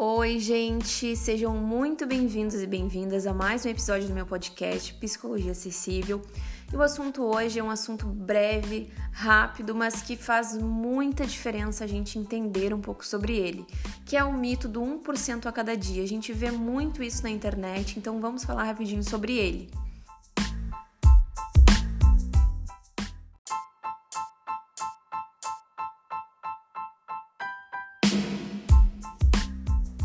Oi, gente! Sejam muito bem-vindos e bem-vindas a mais um episódio do meu podcast Psicologia Acessível. E o assunto hoje é um assunto breve, rápido, mas que faz muita diferença a gente entender um pouco sobre ele, que é o mito do 1% a cada dia. A gente vê muito isso na internet, então vamos falar rapidinho sobre ele.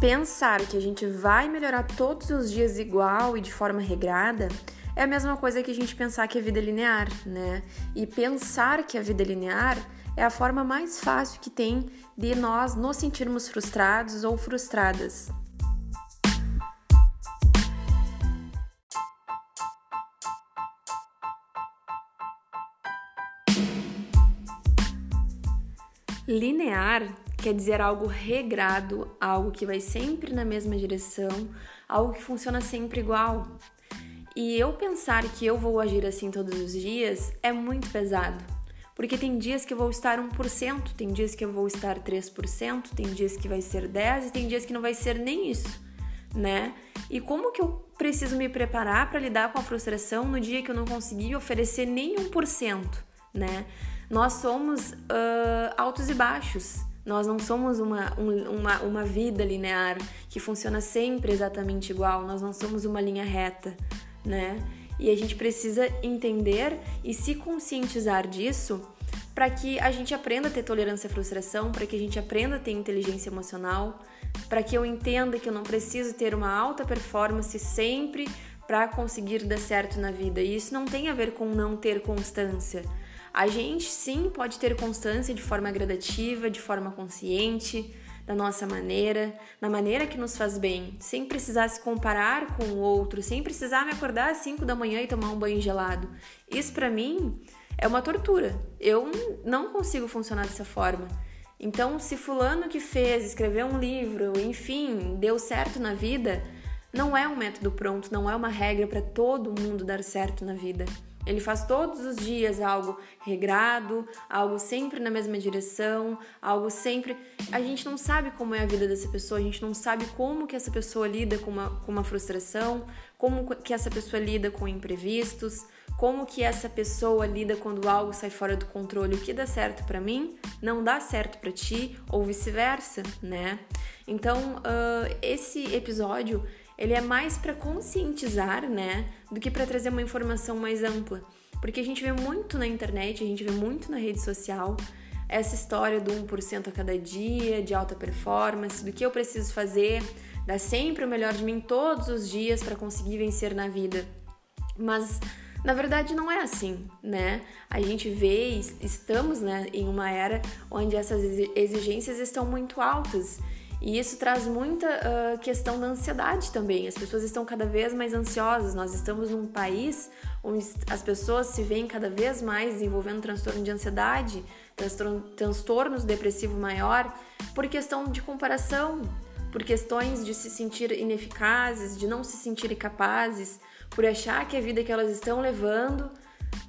Pensar que a gente vai melhorar todos os dias igual e de forma regrada é a mesma coisa que a gente pensar que a vida é linear, né? E pensar que a vida é linear é a forma mais fácil que tem de nós nos sentirmos frustrados ou frustradas. Linear quer dizer algo regrado, algo que vai sempre na mesma direção, algo que funciona sempre igual. E eu pensar que eu vou agir assim todos os dias é muito pesado. Porque tem dias que eu vou estar 1%, tem dias que eu vou estar 3%, tem dias que vai ser 10% e tem dias que não vai ser nem isso, né? E como que eu preciso me preparar para lidar com a frustração no dia que eu não consegui oferecer nem 1%, né? Nós somos uh, altos e baixos. Nós não somos uma, um, uma, uma vida linear que funciona sempre exatamente igual, nós não somos uma linha reta, né? E a gente precisa entender e se conscientizar disso para que a gente aprenda a ter tolerância à frustração, para que a gente aprenda a ter inteligência emocional, para que eu entenda que eu não preciso ter uma alta performance sempre para conseguir dar certo na vida. E isso não tem a ver com não ter constância. A gente sim pode ter constância de forma gradativa, de forma consciente, da nossa maneira, na maneira que nos faz bem, sem precisar se comparar com o outro, sem precisar me acordar às 5 da manhã e tomar um banho gelado. Isso para mim é uma tortura. Eu não consigo funcionar dessa forma. Então, se fulano que fez, escreveu um livro, enfim, deu certo na vida, não é um método pronto, não é uma regra para todo mundo dar certo na vida. Ele faz todos os dias algo regrado, algo sempre na mesma direção, algo sempre. A gente não sabe como é a vida dessa pessoa, a gente não sabe como que essa pessoa lida com uma, com uma frustração, como que essa pessoa lida com imprevistos, como que essa pessoa lida quando algo sai fora do controle. O que dá certo para mim não dá certo para ti, ou vice-versa, né? Então, uh, esse episódio ele é mais para conscientizar, né, do que para trazer uma informação mais ampla. Porque a gente vê muito na internet, a gente vê muito na rede social essa história do 1% a cada dia, de alta performance, do que eu preciso fazer, dar sempre o melhor de mim todos os dias para conseguir vencer na vida. Mas na verdade não é assim, né? A gente vê, estamos né, em uma era onde essas exigências estão muito altas e isso traz muita uh, questão da ansiedade também. As pessoas estão cada vez mais ansiosas. Nós estamos num país onde as pessoas se veem cada vez mais desenvolvendo transtorno de ansiedade, transtornos depressivo maior, por questão de comparação, por questões de se sentir ineficazes, de não se sentirem capazes, por achar que a vida que elas estão levando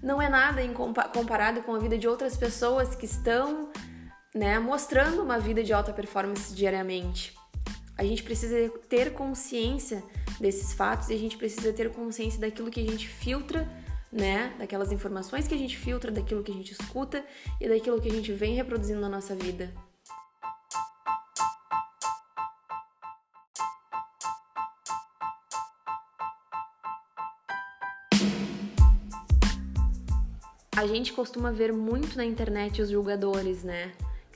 não é nada comparado com a vida de outras pessoas que estão né, mostrando uma vida de alta performance diariamente. A gente precisa ter consciência desses fatos e a gente precisa ter consciência daquilo que a gente filtra, né, daquelas informações que a gente filtra, daquilo que a gente escuta e daquilo que a gente vem reproduzindo na nossa vida. A gente costuma ver muito na internet os julgadores, né?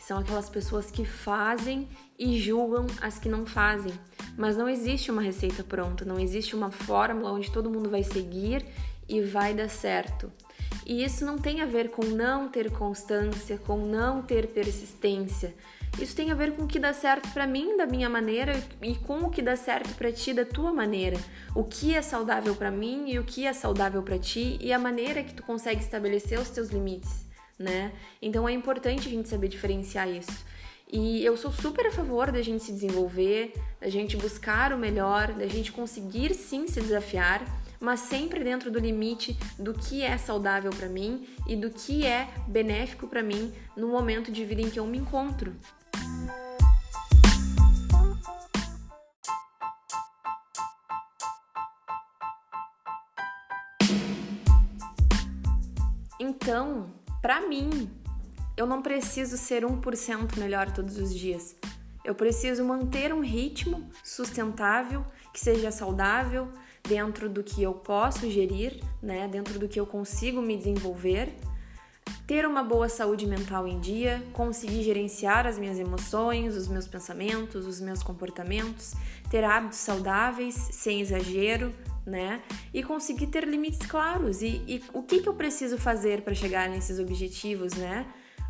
São aquelas pessoas que fazem e julgam as que não fazem. Mas não existe uma receita pronta, não existe uma fórmula onde todo mundo vai seguir e vai dar certo. E isso não tem a ver com não ter constância, com não ter persistência. Isso tem a ver com o que dá certo para mim da minha maneira e com o que dá certo para ti da tua maneira. O que é saudável para mim e o que é saudável para ti e a maneira que tu consegue estabelecer os teus limites né? Então é importante a gente saber diferenciar isso. E eu sou super a favor da gente se desenvolver, da gente buscar o melhor, da gente conseguir sim se desafiar, mas sempre dentro do limite do que é saudável para mim e do que é benéfico para mim no momento de vida em que eu me encontro. Então, para mim, eu não preciso ser 1% melhor todos os dias. Eu preciso manter um ritmo sustentável, que seja saudável, dentro do que eu posso gerir, né? Dentro do que eu consigo me desenvolver, ter uma boa saúde mental em dia, conseguir gerenciar as minhas emoções, os meus pensamentos, os meus comportamentos, ter hábitos saudáveis, sem exagero, né? E conseguir ter limites claros. E, e o que, que eu preciso fazer para chegar nesses objetivos, né?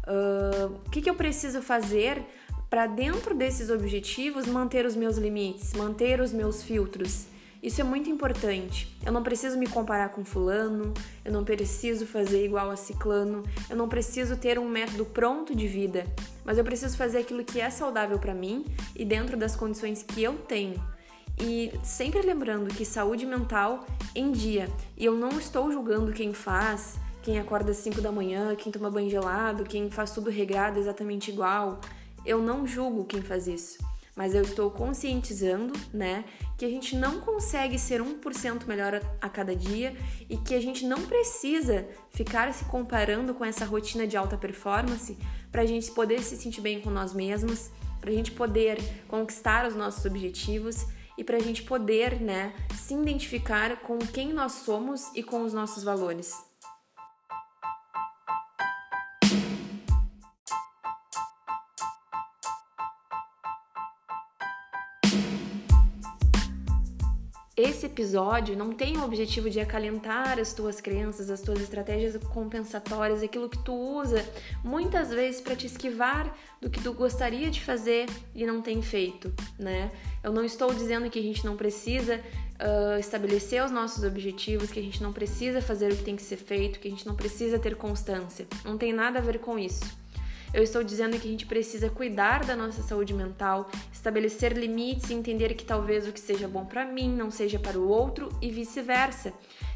Uh, o que, que eu preciso fazer para dentro desses objetivos manter os meus limites, manter os meus filtros. Isso é muito importante. Eu não preciso me comparar com fulano, eu não preciso fazer igual a ciclano, eu não preciso ter um método pronto de vida, mas eu preciso fazer aquilo que é saudável para mim e dentro das condições que eu tenho. E sempre lembrando que saúde mental em dia, e eu não estou julgando quem faz, quem acorda às 5 da manhã, quem toma banho gelado, quem faz tudo regrado exatamente igual. Eu não julgo quem faz isso, mas eu estou conscientizando, né, que a gente não consegue ser 1% melhor a cada dia e que a gente não precisa ficar se comparando com essa rotina de alta performance para a gente poder se sentir bem com nós mesmos, para a gente poder conquistar os nossos objetivos e para a gente poder, né, se identificar com quem nós somos e com os nossos valores. Esse episódio não tem o objetivo de acalentar as tuas crenças, as tuas estratégias compensatórias, aquilo que tu usa muitas vezes para te esquivar do que tu gostaria de fazer e não tem feito, né? Eu não estou dizendo que a gente não precisa uh, estabelecer os nossos objetivos, que a gente não precisa fazer o que tem que ser feito, que a gente não precisa ter constância. Não tem nada a ver com isso. Eu estou dizendo que a gente precisa cuidar da nossa saúde mental, estabelecer limites e entender que talvez o que seja bom para mim não seja para o outro e vice-versa.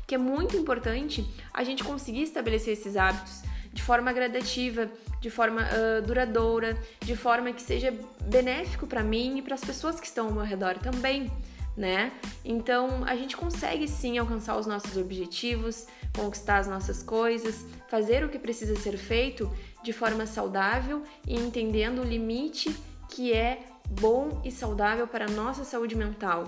Que é muito importante a gente conseguir estabelecer esses hábitos de forma gradativa, de forma uh, duradoura, de forma que seja benéfico para mim e para as pessoas que estão ao meu redor também né? Então a gente consegue sim alcançar os nossos objetivos, conquistar as nossas coisas, fazer o que precisa ser feito de forma saudável e entendendo o limite que é bom e saudável para a nossa saúde mental.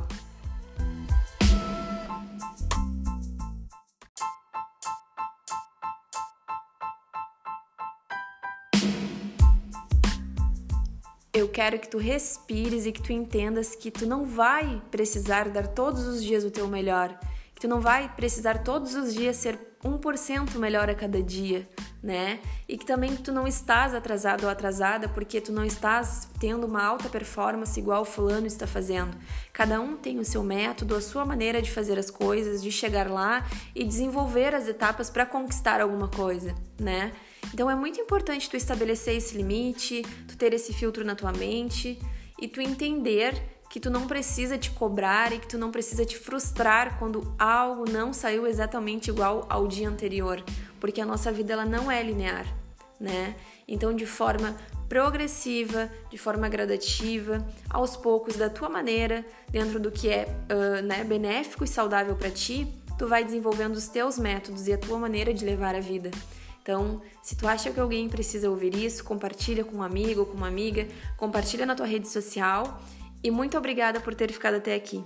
eu quero que tu respires e que tu entendas que tu não vai precisar dar todos os dias o teu melhor, tu não vai precisar todos os dias ser 1% melhor a cada dia, né? E que também tu não estás atrasado ou atrasada porque tu não estás tendo uma alta performance igual o fulano está fazendo. Cada um tem o seu método, a sua maneira de fazer as coisas, de chegar lá e desenvolver as etapas para conquistar alguma coisa, né? Então é muito importante tu estabelecer esse limite, tu ter esse filtro na tua mente e tu entender que tu não precisa te cobrar e que tu não precisa te frustrar quando algo não saiu exatamente igual ao dia anterior, porque a nossa vida ela não é linear, né? Então, de forma progressiva, de forma gradativa, aos poucos, da tua maneira, dentro do que é uh, né, benéfico e saudável para ti, tu vai desenvolvendo os teus métodos e a tua maneira de levar a vida. Então, se tu acha que alguém precisa ouvir isso, compartilha com um amigo, com uma amiga, compartilha na tua rede social e muito obrigada por ter ficado até aqui.